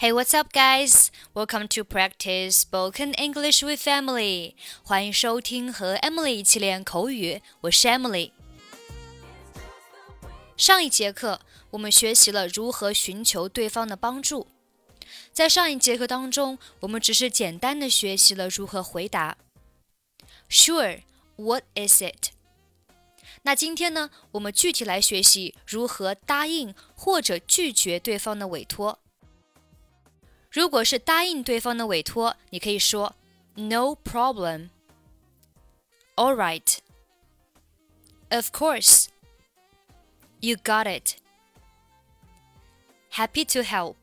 Hey, what's up, guys? Welcome to practice spoken English with Emily. 欢迎收听和 Emily 一起练口语，我是 Emily。上一节课我们学习了如何寻求对方的帮助。在上一节课当中，我们只是简单的学习了如何回答。Sure, what is it? 那今天呢，我们具体来学习如何答应或者拒绝对方的委托。 如果是答应对方的委托，你可以说 "No problem", "All right", "Of course", "You got it", "Happy to help",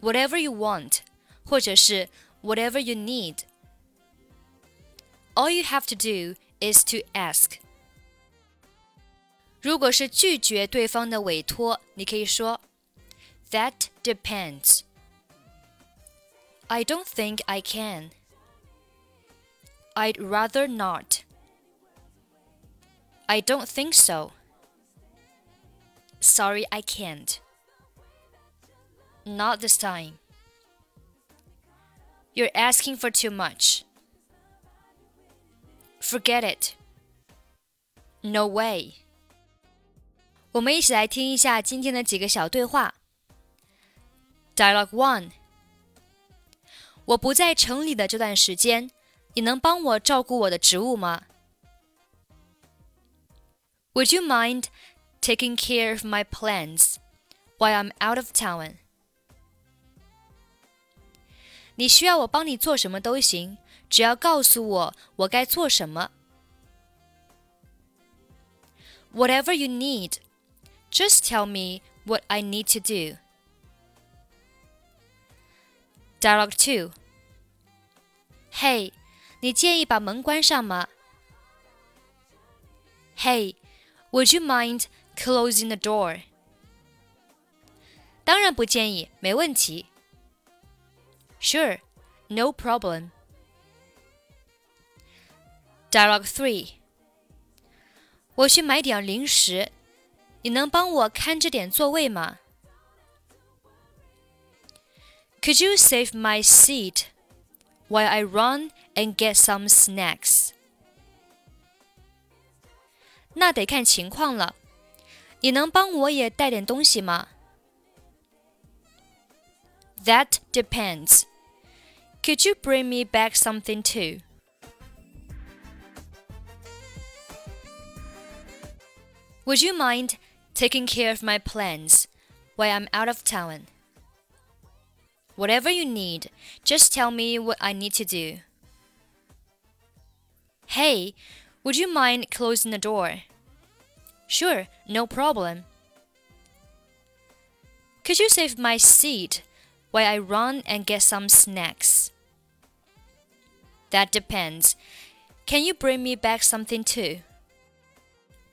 "Whatever you want", 或者是 "Whatever you need". All you have to do is to ask. 如果是拒绝对方的委托，你可以说 that depends. I don't think I can. I'd rather not. I don't think so. Sorry, I can't. Not this time. You're asking for too much. Forget it. No way. 我们一起来听一下今天的几个小对话。 Dialogue One，我不在城里的这段时间，你能帮我照顾我的植物吗？Would you mind taking care of my plants while I'm out of town？你需要我帮你做什么都行，只要告诉我我该做什么。Whatever you need, just tell me what I need to do. Dialogue Two. Hey，你介意把门关上吗？Hey，would you mind closing the door？当然不建议，没问题。Sure，no problem。Dialogue Three。我去买点零食，你能帮我看着点座位吗 ？Could you save my seat while I run and get some snacks? 那得看情况了。你能帮我也带点东西吗？That depends. Could you bring me back something too? Would you mind taking care of my plants while I'm out of town? Whatever you need, just tell me what I need to do. Hey, would you mind closing the door? Sure, no problem. Could you save my seat while I run and get some snacks? That depends. Can you bring me back something too?